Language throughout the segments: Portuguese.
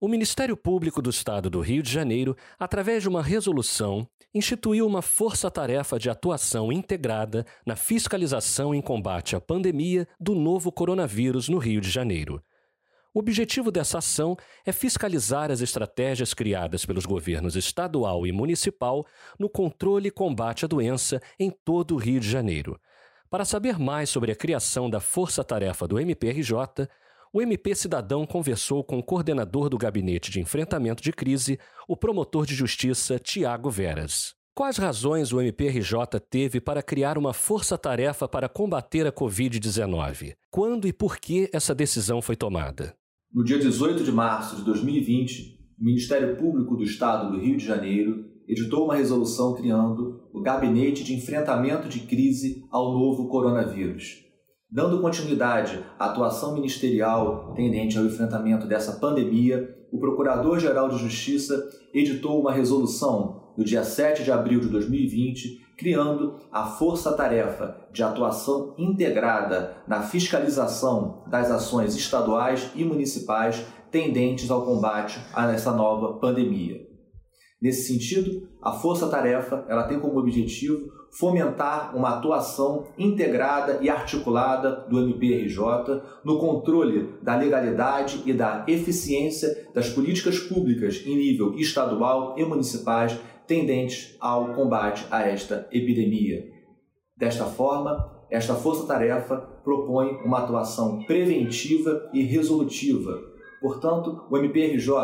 O Ministério Público do Estado do Rio de Janeiro, através de uma resolução, instituiu uma força-tarefa de atuação integrada na fiscalização em combate à pandemia do novo coronavírus no Rio de Janeiro. O objetivo dessa ação é fiscalizar as estratégias criadas pelos governos estadual e municipal no controle e combate à doença em todo o Rio de Janeiro. Para saber mais sobre a criação da força-tarefa do MPRJ, o MP Cidadão conversou com o coordenador do Gabinete de Enfrentamento de Crise, o promotor de justiça Tiago Veras. Quais razões o MPRJ teve para criar uma força-tarefa para combater a Covid-19? Quando e por que essa decisão foi tomada? No dia 18 de março de 2020, o Ministério Público do Estado do Rio de Janeiro editou uma resolução criando o Gabinete de Enfrentamento de Crise ao Novo Coronavírus. Dando continuidade à atuação ministerial tendente ao enfrentamento dessa pandemia, o Procurador-Geral de Justiça editou uma resolução no dia 7 de abril de 2020, criando a Força Tarefa de Atuação Integrada na Fiscalização das Ações Estaduais e Municipais tendentes ao combate a essa nova pandemia. Nesse sentido, a força-tarefa ela tem como objetivo fomentar uma atuação integrada e articulada do MPRJ no controle da legalidade e da eficiência das políticas públicas em nível estadual e municipais tendentes ao combate a esta epidemia. Desta forma, esta força-tarefa propõe uma atuação preventiva e resolutiva Portanto, o MPRJ,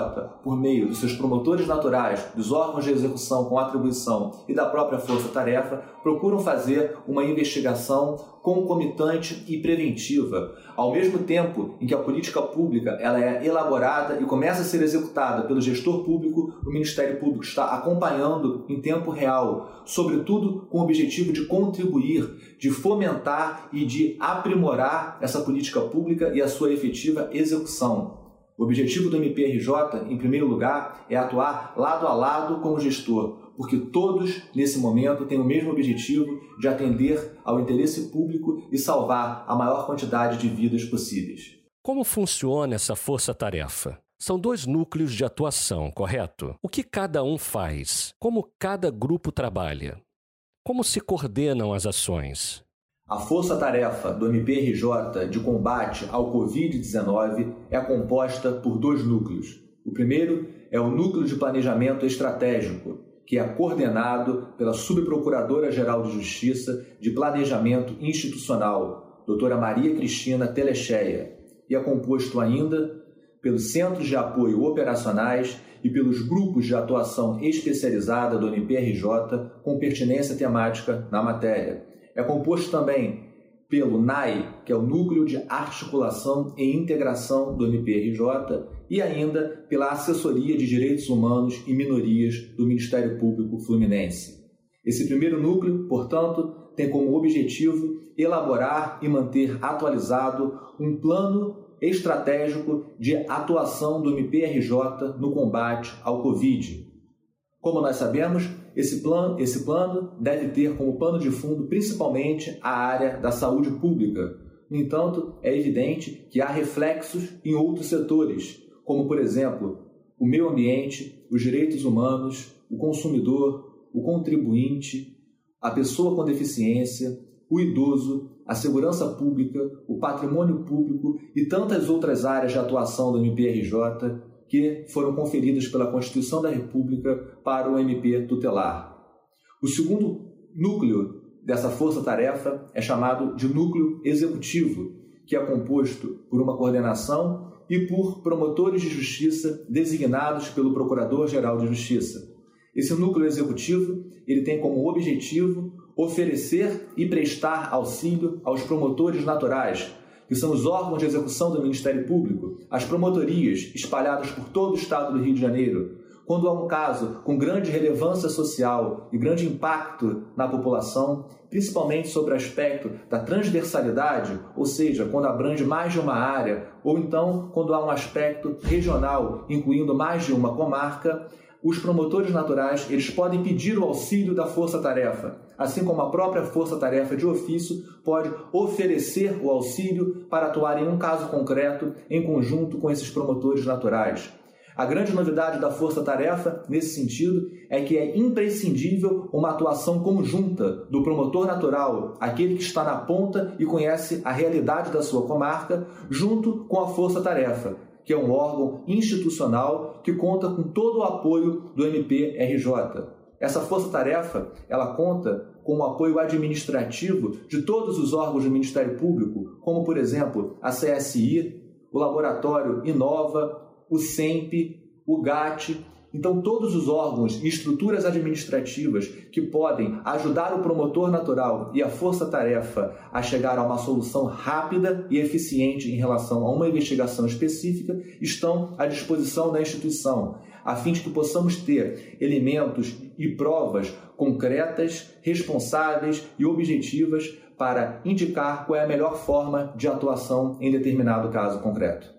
por meio dos seus promotores naturais, dos órgãos de execução com atribuição e da própria força-tarefa, procuram fazer uma investigação concomitante e preventiva, ao mesmo tempo em que a política pública ela é elaborada e começa a ser executada pelo gestor público, o Ministério Público está acompanhando em tempo real, sobretudo com o objetivo de contribuir, de fomentar e de aprimorar essa política pública e a sua efetiva execução. O objetivo do MPRJ, em primeiro lugar, é atuar lado a lado com o gestor, porque todos, nesse momento, têm o mesmo objetivo de atender ao interesse público e salvar a maior quantidade de vidas possíveis. Como funciona essa força-tarefa? São dois núcleos de atuação, correto? O que cada um faz? Como cada grupo trabalha? Como se coordenam as ações? A força-tarefa do MPRJ de combate ao Covid-19 é composta por dois núcleos. O primeiro é o Núcleo de Planejamento Estratégico, que é coordenado pela Subprocuradora-Geral de Justiça de Planejamento Institucional, doutora Maria Cristina Telecheia, e é composto ainda pelos Centros de Apoio Operacionais e pelos grupos de atuação especializada do MPRJ com pertinência temática na matéria é composto também pelo NAI, que é o Núcleo de Articulação e Integração do MPRJ, e ainda pela Assessoria de Direitos Humanos e Minorias do Ministério Público Fluminense. Esse primeiro núcleo, portanto, tem como objetivo elaborar e manter atualizado um plano estratégico de atuação do MPRJ no combate ao Covid. Como nós sabemos, esse plano, esse plano deve ter como pano de fundo principalmente a área da saúde pública. No entanto, é evidente que há reflexos em outros setores, como, por exemplo, o meio ambiente, os direitos humanos, o consumidor, o contribuinte, a pessoa com deficiência, o idoso, a segurança pública, o patrimônio público e tantas outras áreas de atuação do MPRJ que foram conferidas pela Constituição da República para o MP tutelar. O segundo núcleo dessa força-tarefa é chamado de núcleo executivo, que é composto por uma coordenação e por promotores de justiça designados pelo Procurador-Geral de Justiça. Esse núcleo executivo ele tem como objetivo oferecer e prestar auxílio aos promotores naturais, que são os órgãos de execução do Ministério Público, as promotorias espalhadas por todo o estado do Rio de Janeiro, quando há um caso com grande relevância social e grande impacto na população, principalmente sobre o aspecto da transversalidade, ou seja, quando abrange mais de uma área, ou então quando há um aspecto regional, incluindo mais de uma comarca, os promotores naturais eles podem pedir o auxílio da força-tarefa, assim como a própria força-tarefa de ofício pode oferecer o auxílio para atuar em um caso concreto em conjunto com esses promotores naturais. A grande novidade da Força Tarefa, nesse sentido, é que é imprescindível uma atuação conjunta do promotor natural, aquele que está na ponta e conhece a realidade da sua comarca, junto com a Força Tarefa, que é um órgão institucional que conta com todo o apoio do MPRJ. Essa força-tarefa, ela conta com o apoio administrativo de todos os órgãos do Ministério Público, como por exemplo, a CSI, o laboratório Inova, o SEMP, o GAT. Então, todos os órgãos e estruturas administrativas que podem ajudar o promotor natural e a força-tarefa a chegar a uma solução rápida e eficiente em relação a uma investigação específica estão à disposição da instituição, a fim de que possamos ter elementos e provas concretas, responsáveis e objetivas para indicar qual é a melhor forma de atuação em determinado caso concreto.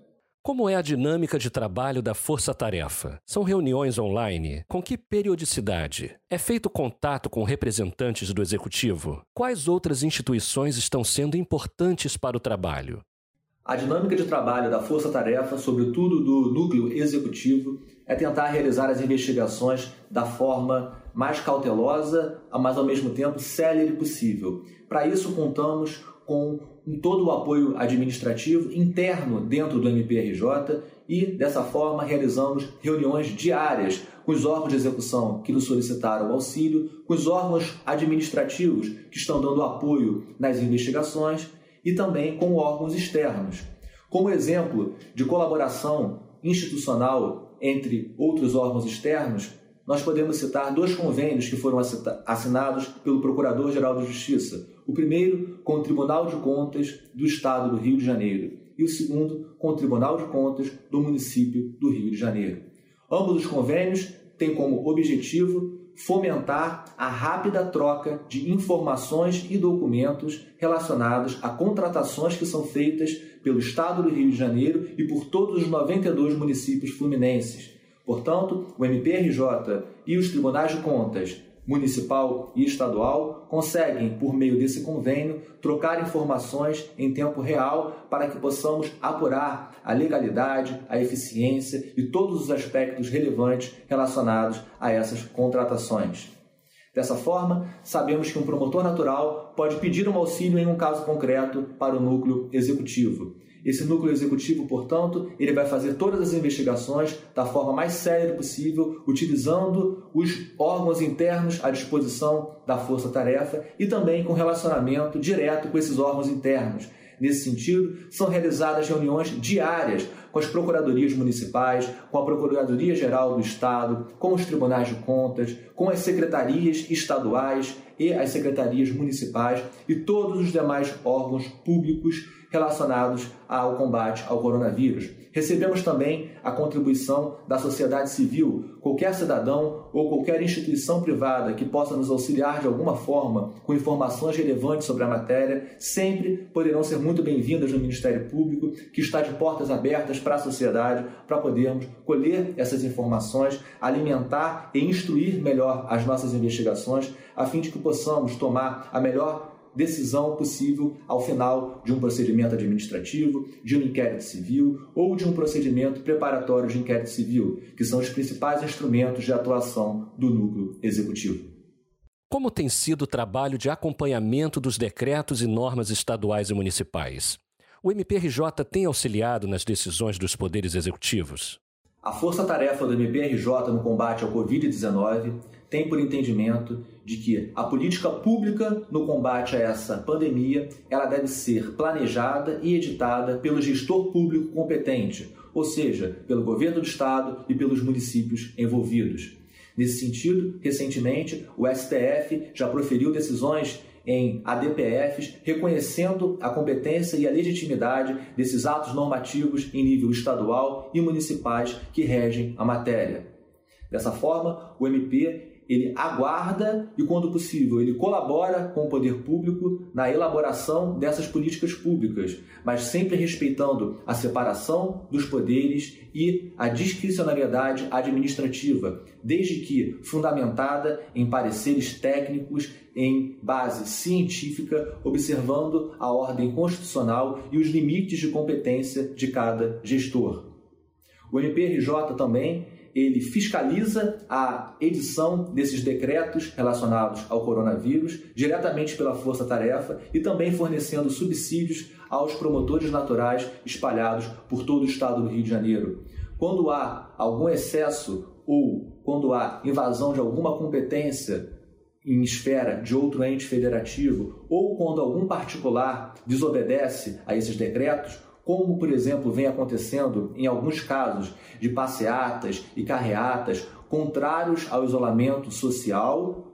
Como é a dinâmica de trabalho da Força Tarefa? São reuniões online? Com que periodicidade? É feito contato com representantes do Executivo? Quais outras instituições estão sendo importantes para o trabalho? A dinâmica de trabalho da Força Tarefa, sobretudo do núcleo executivo, é tentar realizar as investigações da forma mais cautelosa, mas ao mesmo tempo célere possível. Para isso, contamos com todo o apoio administrativo interno dentro do MPRJ e, dessa forma, realizamos reuniões diárias com os órgãos de execução que nos solicitaram auxílio, com os órgãos administrativos que estão dando apoio nas investigações e também com órgãos externos. Como exemplo de colaboração institucional entre outros órgãos externos, nós podemos citar dois convênios que foram assinados pelo Procurador-Geral de Justiça. O primeiro com o Tribunal de Contas do Estado do Rio de Janeiro e o segundo com o Tribunal de Contas do município do Rio de Janeiro. Ambos os convênios têm como objetivo fomentar a rápida troca de informações e documentos relacionados a contratações que são feitas pelo Estado do Rio de Janeiro e por todos os 92 municípios fluminenses Portanto, o MPRJ e os tribunais de contas municipal e estadual conseguem, por meio desse convênio, trocar informações em tempo real para que possamos apurar a legalidade, a eficiência e todos os aspectos relevantes relacionados a essas contratações. Dessa forma, sabemos que um promotor natural pode pedir um auxílio em um caso concreto para o núcleo executivo. Esse núcleo executivo, portanto, ele vai fazer todas as investigações da forma mais séria possível, utilizando os órgãos internos à disposição da força-tarefa e também com relacionamento direto com esses órgãos internos. Nesse sentido, são realizadas reuniões diárias com as procuradorias municipais, com a Procuradoria-Geral do Estado, com os tribunais de contas, com as secretarias estaduais e as secretarias municipais e todos os demais órgãos públicos relacionados ao combate ao coronavírus. Recebemos também a contribuição da sociedade civil, qualquer cidadão ou qualquer instituição privada que possa nos auxiliar de alguma forma com informações relevantes sobre a matéria, sempre poderão ser muito bem-vindas no Ministério Público, que está de portas abertas para a sociedade, para podermos colher essas informações, alimentar e instruir melhor as nossas investigações, a fim de que possamos tomar a melhor decisão possível ao final de um procedimento administrativo, de um inquérito civil ou de um procedimento preparatório de inquérito civil, que são os principais instrumentos de atuação do núcleo executivo. Como tem sido o trabalho de acompanhamento dos decretos e normas estaduais e municipais? O MPRJ tem auxiliado nas decisões dos poderes executivos? A força-tarefa do MPRJ no combate ao Covid-19 tem por entendimento de que a política pública no combate a essa pandemia ela deve ser planejada e editada pelo gestor público competente, ou seja, pelo governo do estado e pelos municípios envolvidos. Nesse sentido, recentemente, o STF já proferiu decisões em ADPFs, reconhecendo a competência e a legitimidade desses atos normativos em nível estadual e municipais que regem a matéria. Dessa forma, o MP ele aguarda e, quando possível, ele colabora com o poder público na elaboração dessas políticas públicas, mas sempre respeitando a separação dos poderes e a discricionariedade administrativa, desde que fundamentada em pareceres técnicos em base científica, observando a ordem constitucional e os limites de competência de cada gestor. O MPRJ também ele fiscaliza a edição desses decretos relacionados ao coronavírus diretamente pela Força Tarefa e também fornecendo subsídios aos promotores naturais espalhados por todo o estado do Rio de Janeiro. Quando há algum excesso ou quando há invasão de alguma competência em esfera de outro ente federativo ou quando algum particular desobedece a esses decretos, como, por exemplo, vem acontecendo em alguns casos de passeatas e carreatas contrários ao isolamento social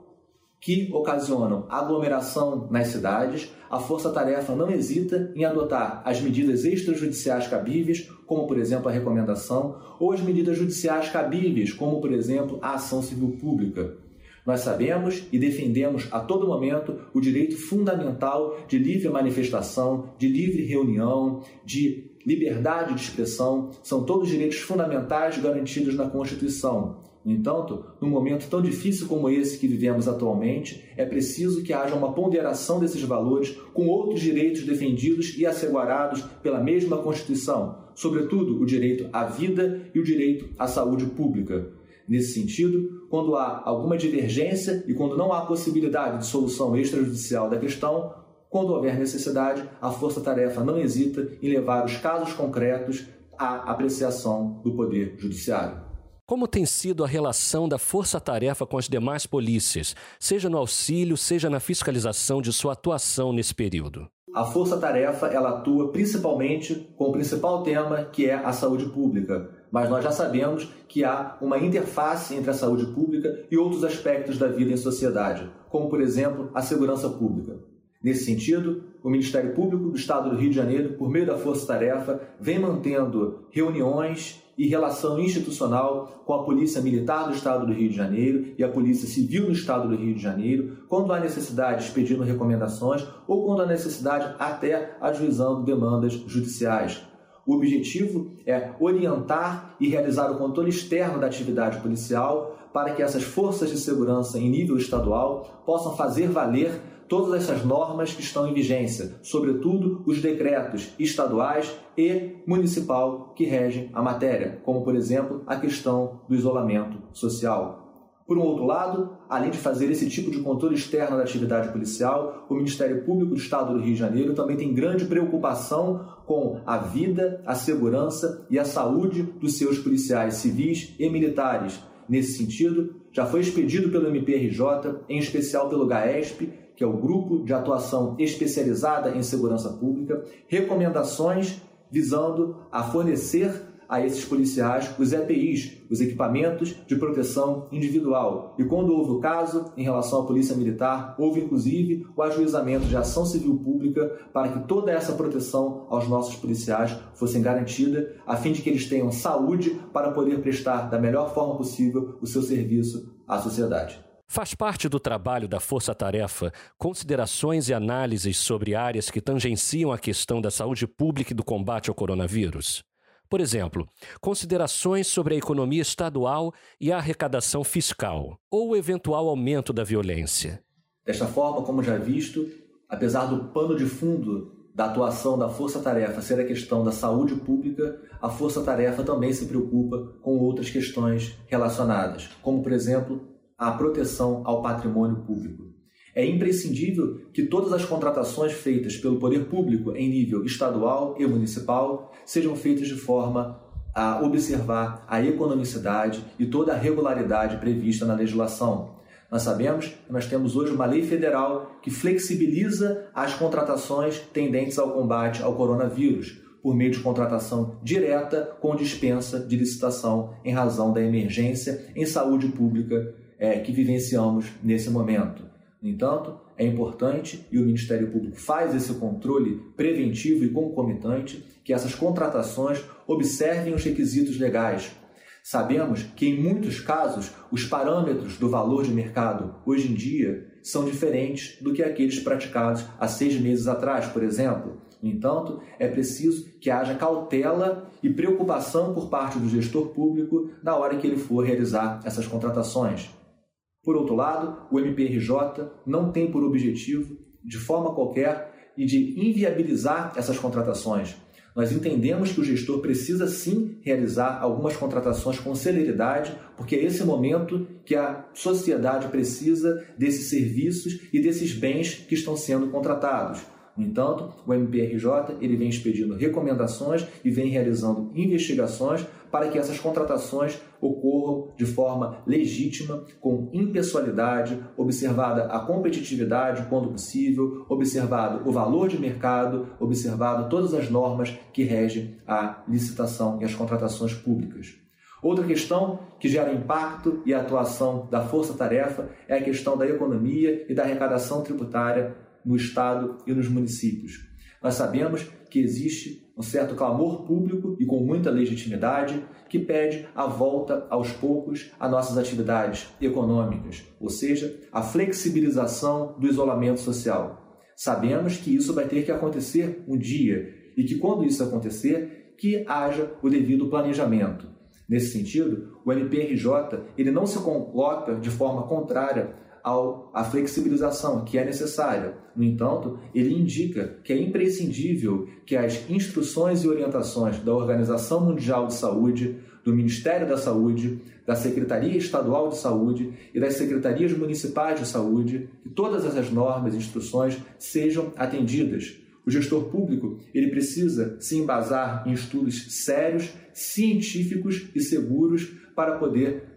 que ocasionam aglomeração nas cidades, a força-tarefa não hesita em adotar as medidas extrajudiciais cabíveis, como por exemplo a recomendação, ou as medidas judiciais cabíveis, como por exemplo a ação civil pública. Nós sabemos e defendemos a todo momento o direito fundamental de livre manifestação, de livre reunião, de liberdade de expressão, são todos direitos fundamentais garantidos na Constituição. No entanto, num momento tão difícil como esse que vivemos atualmente, é preciso que haja uma ponderação desses valores com outros direitos defendidos e assegurados pela mesma Constituição, sobretudo o direito à vida e o direito à saúde pública. Nesse sentido, quando há alguma divergência e quando não há possibilidade de solução extrajudicial da questão, quando houver necessidade, a força-tarefa não hesita em levar os casos concretos à apreciação do Poder Judiciário. Como tem sido a relação da força-tarefa com as demais polícias, seja no auxílio, seja na fiscalização de sua atuação nesse período? A força-tarefa ela atua principalmente com o principal tema que é a saúde pública, mas nós já sabemos que há uma interface entre a saúde pública e outros aspectos da vida em sociedade, como, por exemplo, a segurança pública. Nesse sentido, o Ministério Público do Estado do Rio de Janeiro, por meio da Força Tarefa, vem mantendo reuniões e relação institucional com a Polícia Militar do Estado do Rio de Janeiro e a Polícia Civil do Estado do Rio de Janeiro, quando há necessidade expedindo recomendações ou quando há necessidade até ajuizando demandas judiciais. O objetivo é orientar e realizar o controle externo da atividade policial para que essas forças de segurança em nível estadual possam fazer valer todas essas normas que estão em vigência, sobretudo os decretos estaduais e municipal que regem a matéria, como por exemplo a questão do isolamento social. Por um outro lado, além de fazer esse tipo de controle externo da atividade policial, o Ministério Público do Estado do Rio de Janeiro também tem grande preocupação com a vida, a segurança e a saúde dos seus policiais civis e militares. Nesse sentido, já foi expedido pelo MPRJ, em especial pelo GAESP, que é o Grupo de Atuação Especializada em Segurança Pública, recomendações visando a fornecer a esses policiais os EPIs, os equipamentos de proteção individual. E quando houve o caso, em relação à Polícia Militar, houve inclusive o ajuizamento de ação civil pública para que toda essa proteção aos nossos policiais fosse garantida, a fim de que eles tenham saúde para poder prestar da melhor forma possível o seu serviço à sociedade. Faz parte do trabalho da Força Tarefa considerações e análises sobre áreas que tangenciam a questão da saúde pública e do combate ao coronavírus? Por exemplo, considerações sobre a economia estadual e a arrecadação fiscal, ou o eventual aumento da violência. Desta forma, como já visto, apesar do pano de fundo da atuação da Força Tarefa ser a questão da saúde pública, a Força Tarefa também se preocupa com outras questões relacionadas, como, por exemplo, a proteção ao patrimônio público. É imprescindível que todas as contratações feitas pelo poder público em nível estadual e municipal sejam feitas de forma a observar a economicidade e toda a regularidade prevista na legislação. Nós sabemos que nós temos hoje uma lei federal que flexibiliza as contratações tendentes ao combate ao coronavírus, por meio de contratação direta com dispensa de licitação em razão da emergência em saúde pública é, que vivenciamos nesse momento. No entanto, é importante, e o Ministério Público faz esse controle preventivo e concomitante, que essas contratações observem os requisitos legais. Sabemos que, em muitos casos, os parâmetros do valor de mercado hoje em dia são diferentes do que aqueles praticados há seis meses atrás, por exemplo. No entanto, é preciso que haja cautela e preocupação por parte do gestor público na hora que ele for realizar essas contratações. Por outro lado, o MPRJ não tem por objetivo, de forma qualquer, e de inviabilizar essas contratações. Nós entendemos que o gestor precisa sim realizar algumas contratações com celeridade, porque é esse momento que a sociedade precisa desses serviços e desses bens que estão sendo contratados. No entanto, o MPRJ ele vem expedindo recomendações e vem realizando investigações para que essas contratações ocorram de forma legítima, com impessoalidade, observada a competitividade quando possível, observado o valor de mercado, observado todas as normas que regem a licitação e as contratações públicas. Outra questão que gera impacto e atuação da força-tarefa é a questão da economia e da arrecadação tributária no Estado e nos municípios. Nós sabemos que existe um certo clamor público e com muita legitimidade que pede a volta aos poucos a nossas atividades econômicas, ou seja, a flexibilização do isolamento social. Sabemos que isso vai ter que acontecer um dia e que quando isso acontecer, que haja o devido planejamento. Nesse sentido, o MPRJ ele não se coloca de forma contrária ao, à flexibilização que é necessária. No entanto, ele indica que é imprescindível que as instruções e orientações da Organização Mundial de Saúde, do Ministério da Saúde, da Secretaria Estadual de Saúde e das Secretarias Municipais de Saúde, que todas essas normas e instruções sejam atendidas. O gestor público ele precisa se embasar em estudos sérios, científicos e seguros para poder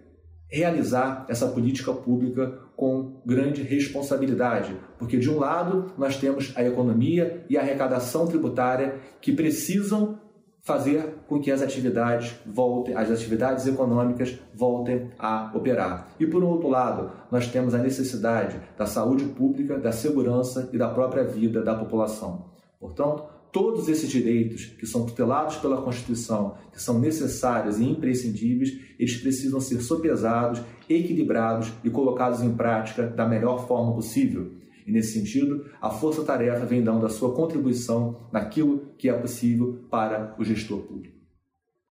realizar essa política pública com grande responsabilidade, porque de um lado nós temos a economia e a arrecadação tributária que precisam fazer com que as atividades voltem, as atividades econômicas voltem a operar. E por outro lado, nós temos a necessidade da saúde pública, da segurança e da própria vida da população. Portanto, todos esses direitos que são tutelados pela Constituição, que são necessários e imprescindíveis, eles precisam ser sopesados, equilibrados e colocados em prática da melhor forma possível. E nesse sentido, a Força Tarefa vem dando a sua contribuição naquilo que é possível para o gestor público.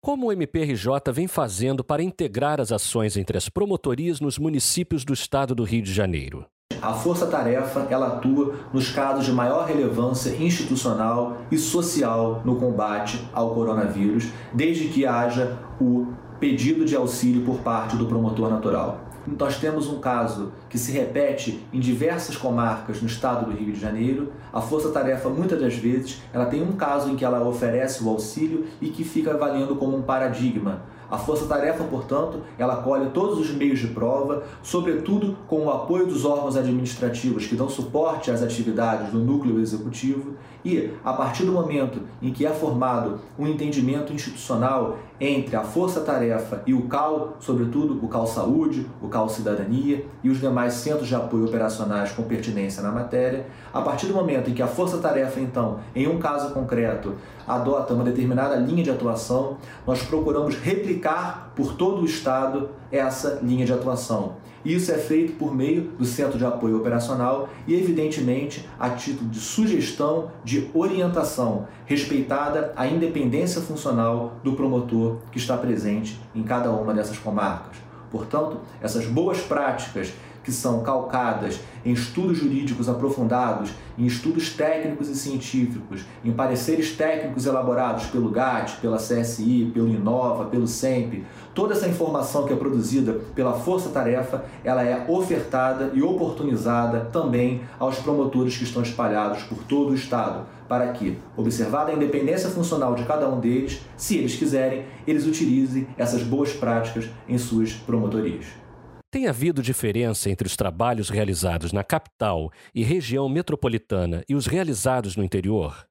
Como o MPRJ vem fazendo para integrar as ações entre as promotorias nos municípios do estado do Rio de Janeiro? A força-tarefa ela atua nos casos de maior relevância institucional e social no combate ao coronavírus, desde que haja o pedido de auxílio por parte do promotor natural. Nós temos um caso que se repete em diversas comarcas no estado do Rio de Janeiro. A Força Tarefa, muitas das vezes, ela tem um caso em que ela oferece o auxílio e que fica valendo como um paradigma. A força-tarefa, portanto, ela colhe todos os meios de prova, sobretudo com o apoio dos órgãos administrativos que dão suporte às atividades do núcleo executivo e, a partir do momento em que é formado um entendimento institucional entre a força-tarefa e o CAL, sobretudo o CAL Saúde, o CAL Cidadania e os demais centros de apoio operacionais com pertinência na matéria, a partir do momento em que a força-tarefa, então, em um caso concreto, adota uma determinada linha de atuação, nós procuramos replicar por todo o Estado essa linha de atuação. Isso é feito por meio do Centro de Apoio Operacional e, evidentemente, a título de sugestão, de orientação, respeitada a independência funcional do promotor que está presente em cada uma dessas comarcas. Portanto, essas boas práticas que são calcadas em estudos jurídicos aprofundados, em estudos técnicos e científicos, em pareceres técnicos elaborados pelo GAT, pela CSI, pelo Inova, pelo SEMP, toda essa informação que é produzida pela Força Tarefa, ela é ofertada e oportunizada também aos promotores que estão espalhados por todo o estado, para que, observada a independência funcional de cada um deles, se eles quiserem, eles utilizem essas boas práticas em suas promotorias. Tem havido diferença entre os trabalhos realizados na capital e região metropolitana e os realizados no interior?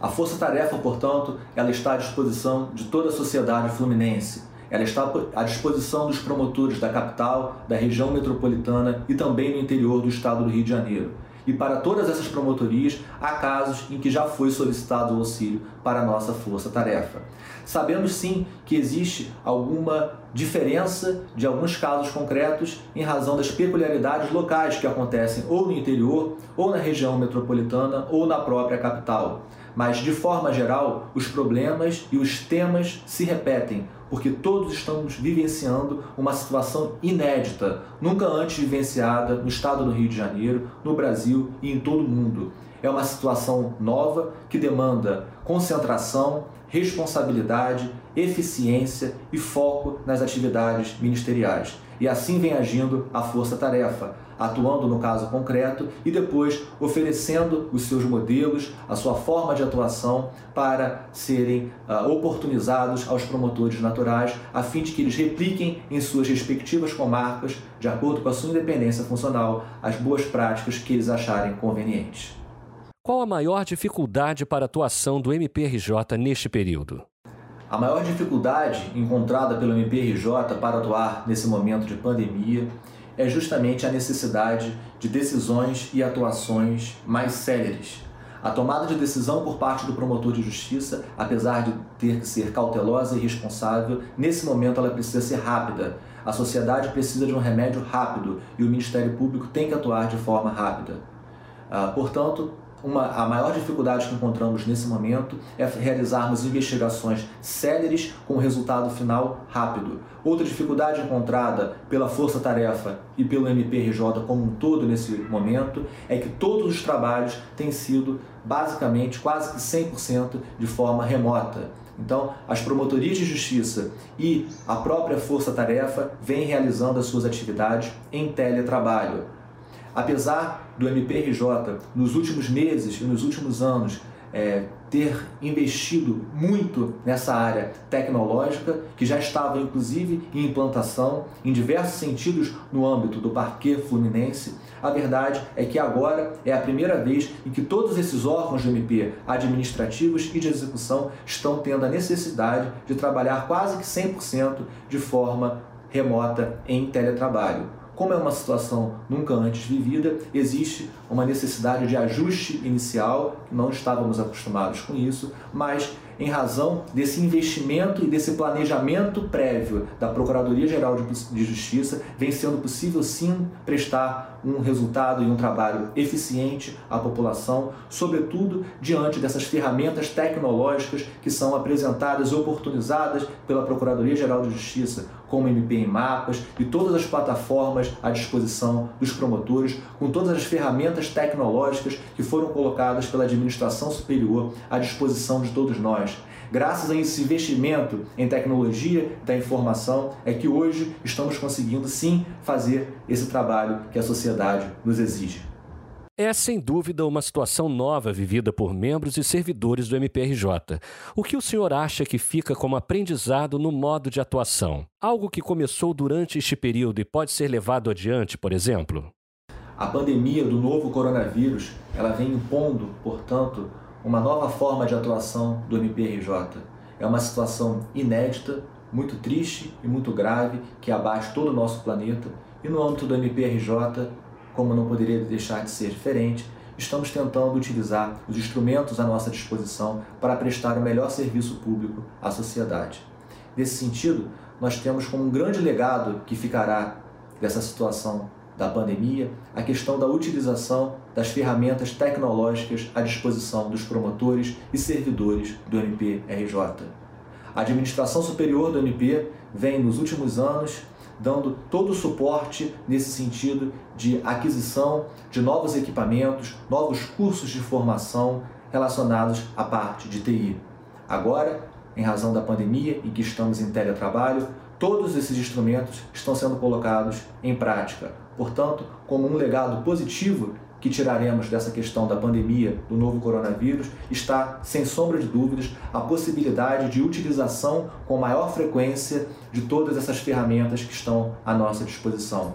A força-tarefa, portanto, ela está à disposição de toda a sociedade fluminense. Ela está à disposição dos promotores da capital, da região metropolitana e também no interior do estado do Rio de Janeiro. E para todas essas promotorias, há casos em que já foi solicitado o auxílio para a nossa força-tarefa. Sabemos sim que existe alguma diferença de alguns casos concretos em razão das peculiaridades locais que acontecem ou no interior, ou na região metropolitana, ou na própria capital. Mas, de forma geral, os problemas e os temas se repetem, porque todos estamos vivenciando uma situação inédita, nunca antes vivenciada no estado do Rio de Janeiro, no Brasil e em todo o mundo. É uma situação nova que demanda concentração, responsabilidade, eficiência e foco nas atividades ministeriais. E assim vem agindo a força-tarefa, atuando no caso concreto e depois oferecendo os seus modelos, a sua forma de atuação para serem uh, oportunizados aos promotores naturais, a fim de que eles repliquem em suas respectivas comarcas, de acordo com a sua independência funcional, as boas práticas que eles acharem convenientes. Qual a maior dificuldade para a atuação do MPRJ neste período? A maior dificuldade encontrada pelo MPRJ para atuar nesse momento de pandemia é justamente a necessidade de decisões e atuações mais céleres. A tomada de decisão por parte do promotor de justiça, apesar de ter que ser cautelosa e responsável, nesse momento ela precisa ser rápida. A sociedade precisa de um remédio rápido e o Ministério Público tem que atuar de forma rápida. Ah, portanto, uma, a maior dificuldade que encontramos nesse momento é realizarmos investigações céleres com resultado final rápido. Outra dificuldade encontrada pela Força Tarefa e pelo MPRJ como um todo nesse momento é que todos os trabalhos têm sido basicamente quase que 100% de forma remota. Então, as promotorias de justiça e a própria Força Tarefa vêm realizando as suas atividades em teletrabalho. Apesar do MPRJ, nos últimos meses e nos últimos anos, é, ter investido muito nessa área tecnológica, que já estava inclusive em implantação em diversos sentidos no âmbito do Parque Fluminense. A verdade é que agora é a primeira vez em que todos esses órgãos do MP, administrativos e de execução, estão tendo a necessidade de trabalhar quase que 100% de forma remota em teletrabalho. Como é uma situação nunca antes vivida, existe uma necessidade de ajuste inicial, não estávamos acostumados com isso, mas em razão desse investimento e desse planejamento prévio da Procuradoria-Geral de Justiça, vem sendo possível sim prestar um resultado e um trabalho eficiente à população, sobretudo diante dessas ferramentas tecnológicas que são apresentadas e oportunizadas pela Procuradoria-Geral de Justiça, como MP em mapas e todas as plataformas à disposição dos promotores, com todas as ferramentas tecnológicas que foram colocadas pela administração superior à disposição de todos nós. Graças a esse investimento em tecnologia da informação é que hoje estamos conseguindo sim fazer esse trabalho que a sociedade nos exige. É sem dúvida uma situação nova vivida por membros e servidores do MPRJ. O que o senhor acha que fica como aprendizado no modo de atuação? Algo que começou durante este período e pode ser levado adiante, por exemplo? A pandemia do novo coronavírus, ela vem impondo, portanto, uma nova forma de atuação do MPRJ. É uma situação inédita, muito triste e muito grave que abate todo o nosso planeta. E no âmbito do MPRJ, como não poderia deixar de ser diferente, estamos tentando utilizar os instrumentos à nossa disposição para prestar o melhor serviço público à sociedade. Nesse sentido, nós temos como um grande legado que ficará dessa situação da pandemia a questão da utilização das ferramentas tecnológicas à disposição dos promotores e servidores do MPRJ. A administração superior do MP vem nos últimos anos dando todo o suporte nesse sentido de aquisição de novos equipamentos, novos cursos de formação relacionados à parte de TI. Agora, em razão da pandemia e que estamos em teletrabalho, todos esses instrumentos estão sendo colocados em prática. Portanto, como um legado positivo que tiraremos dessa questão da pandemia do novo coronavírus está, sem sombra de dúvidas, a possibilidade de utilização com maior frequência de todas essas ferramentas que estão à nossa disposição.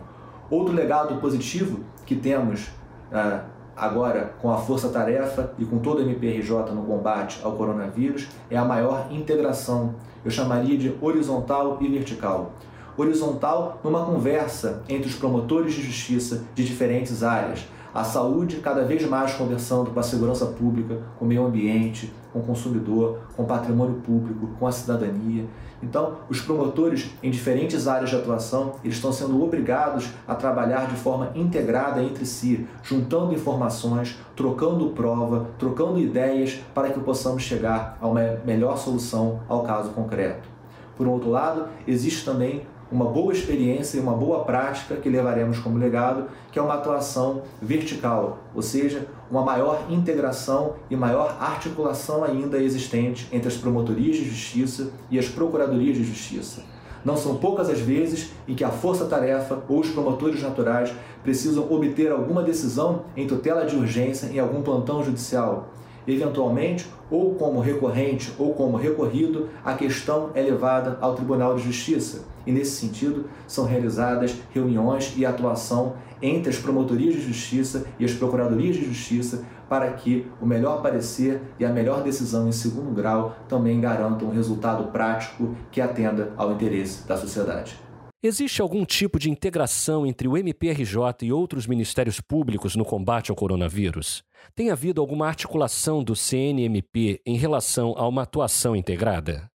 Outro legado positivo que temos ah, agora com a força-tarefa e com todo o MPRJ no combate ao coronavírus é a maior integração, eu chamaria de horizontal e vertical. Horizontal numa conversa entre os promotores de justiça de diferentes áreas, a saúde cada vez mais conversando com a segurança pública, com o meio ambiente, com o consumidor, com o patrimônio público, com a cidadania. Então, os promotores em diferentes áreas de atuação, eles estão sendo obrigados a trabalhar de forma integrada entre si, juntando informações, trocando prova, trocando ideias para que possamos chegar a uma melhor solução ao caso concreto. Por outro lado, existe também uma boa experiência e uma boa prática que levaremos como legado, que é uma atuação vertical, ou seja, uma maior integração e maior articulação ainda existente entre as promotorias de justiça e as procuradorias de justiça. Não são poucas as vezes em que a força-tarefa ou os promotores naturais precisam obter alguma decisão em tutela de urgência em algum plantão judicial. Eventualmente, ou como recorrente ou como recorrido, a questão é levada ao Tribunal de Justiça. E nesse sentido, são realizadas reuniões e atuação entre as promotorias de justiça e as procuradorias de justiça para que o melhor parecer e a melhor decisão em segundo grau também garantam um resultado prático que atenda ao interesse da sociedade. Existe algum tipo de integração entre o MPRJ e outros ministérios públicos no combate ao coronavírus? Tem havido alguma articulação do CNMP em relação a uma atuação integrada?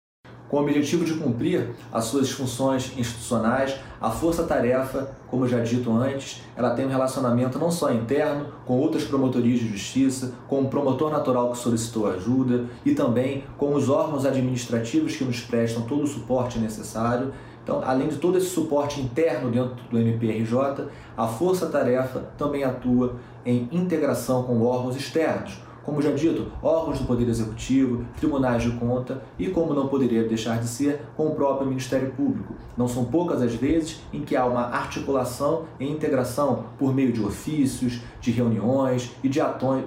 Com o objetivo de cumprir as suas funções institucionais, a força-tarefa, como já dito antes, ela tem um relacionamento não só interno com outras promotorias de justiça, com o promotor natural que solicitou ajuda e também com os órgãos administrativos que nos prestam todo o suporte necessário. Então, além de todo esse suporte interno dentro do MPRJ, a força-tarefa também atua em integração com órgãos externos, como já dito, órgãos do Poder Executivo, tribunais de conta e, como não poderia deixar de ser, com o próprio Ministério Público. Não são poucas as vezes em que há uma articulação e integração por meio de ofícios, de reuniões e de,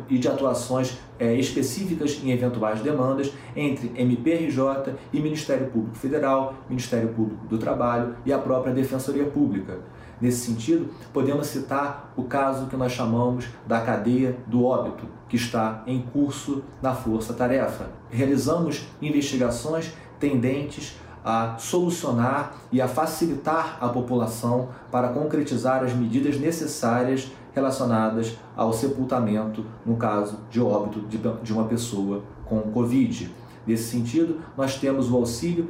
e de atuações é, específicas em eventuais demandas entre MPRJ e Ministério Público Federal, Ministério Público do Trabalho e a própria Defensoria Pública. Nesse sentido, podemos citar o caso que nós chamamos da cadeia do óbito, que está em curso na Força Tarefa. Realizamos investigações tendentes a solucionar e a facilitar a população para concretizar as medidas necessárias relacionadas ao sepultamento, no caso de óbito de uma pessoa com Covid. Nesse sentido, nós temos o auxílio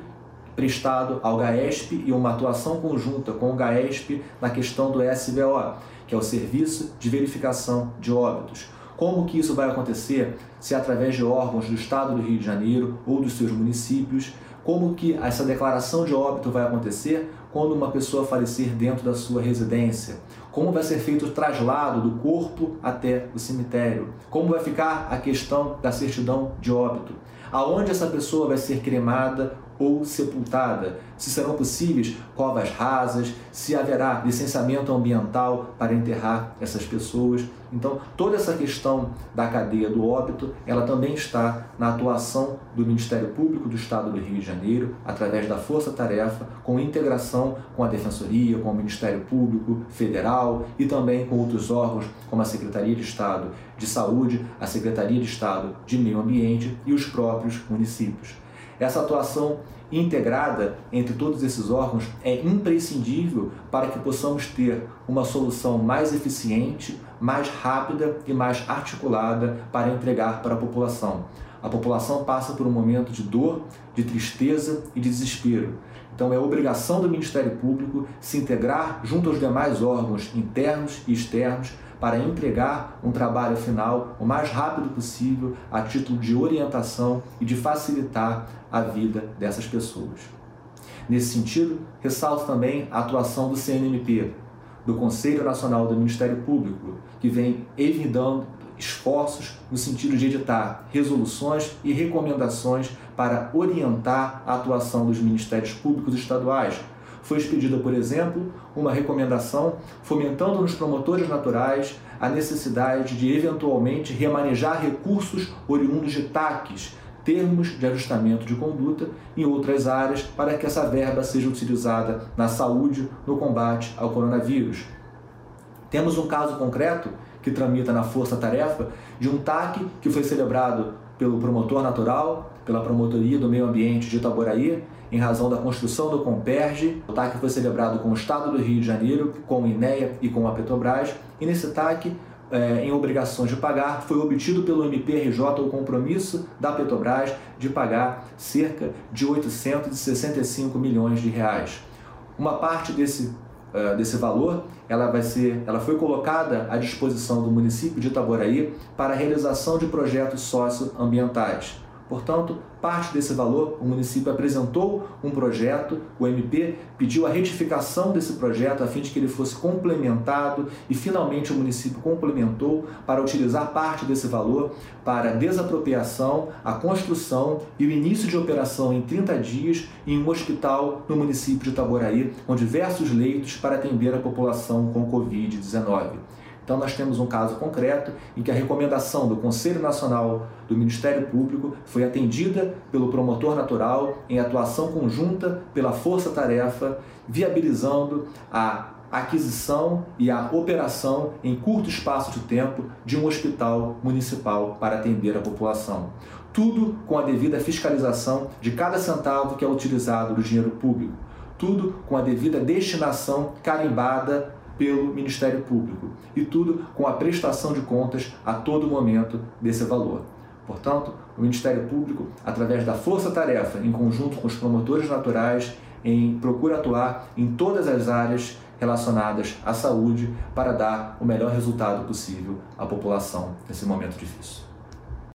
prestado ao GAESP e uma atuação conjunta com o GAESP na questão do SVO, que é o Serviço de Verificação de Óbitos. Como que isso vai acontecer? Se é através de órgãos do Estado do Rio de Janeiro ou dos seus municípios, como que essa declaração de óbito vai acontecer quando uma pessoa falecer dentro da sua residência? Como vai ser feito o traslado do corpo até o cemitério? Como vai ficar a questão da certidão de óbito? Aonde essa pessoa vai ser cremada ou sepultada, se serão possíveis covas rasas, se haverá licenciamento ambiental para enterrar essas pessoas. Então, toda essa questão da cadeia do óbito, ela também está na atuação do Ministério Público do Estado do Rio de Janeiro, através da Força Tarefa, com integração com a Defensoria, com o Ministério Público Federal e também com outros órgãos, como a Secretaria de Estado de Saúde, a Secretaria de Estado de Meio Ambiente e os próprios municípios. Essa atuação integrada entre todos esses órgãos é imprescindível para que possamos ter uma solução mais eficiente, mais rápida e mais articulada para entregar para a população. A população passa por um momento de dor, de tristeza e de desespero. Então é obrigação do Ministério Público se integrar junto aos demais órgãos internos e externos para entregar um trabalho final o mais rápido possível a título de orientação e de facilitar a vida dessas pessoas. Nesse sentido, ressalto também a atuação do CNMP, do Conselho Nacional do Ministério Público, que vem evidando esforços no sentido de editar resoluções e recomendações para orientar a atuação dos ministérios públicos estaduais, foi expedida, por exemplo, uma recomendação fomentando nos promotores naturais a necessidade de eventualmente remanejar recursos oriundos de TACs, termos de ajustamento de conduta, em outras áreas para que essa verba seja utilizada na saúde, no combate ao coronavírus. Temos um caso concreto que tramita na Força Tarefa de um TAC que foi celebrado pelo promotor natural, pela Promotoria do Meio Ambiente de Itaboraí, em razão da construção do Comperge. O TAC foi celebrado com o Estado do Rio de Janeiro, com o INEA e com a Petrobras. E nesse TAC, é, em obrigações de pagar, foi obtido pelo MPRJ o compromisso da Petrobras de pagar cerca de 865 milhões de reais. Uma parte desse, uh, desse valor ela, vai ser, ela foi colocada à disposição do município de Itaboraí para a realização de projetos socioambientais Portanto, parte desse valor o município apresentou um projeto, o MP pediu a retificação desse projeto a fim de que ele fosse complementado e finalmente o município complementou para utilizar parte desse valor para desapropriação, a construção e o início de operação em 30 dias em um hospital no município de Itaboraí, com diversos leitos para atender a população com Covid-19. Então, nós temos um caso concreto em que a recomendação do Conselho Nacional do Ministério Público foi atendida pelo promotor natural em atuação conjunta pela força-tarefa, viabilizando a aquisição e a operação em curto espaço de tempo de um hospital municipal para atender a população. Tudo com a devida fiscalização de cada centavo que é utilizado do dinheiro público. Tudo com a devida destinação carimbada pelo Ministério Público e tudo com a prestação de contas a todo momento desse valor. Portanto, o Ministério Público, através da força-tarefa, em conjunto com os promotores naturais, em procura atuar em todas as áreas relacionadas à saúde para dar o melhor resultado possível à população nesse momento difícil.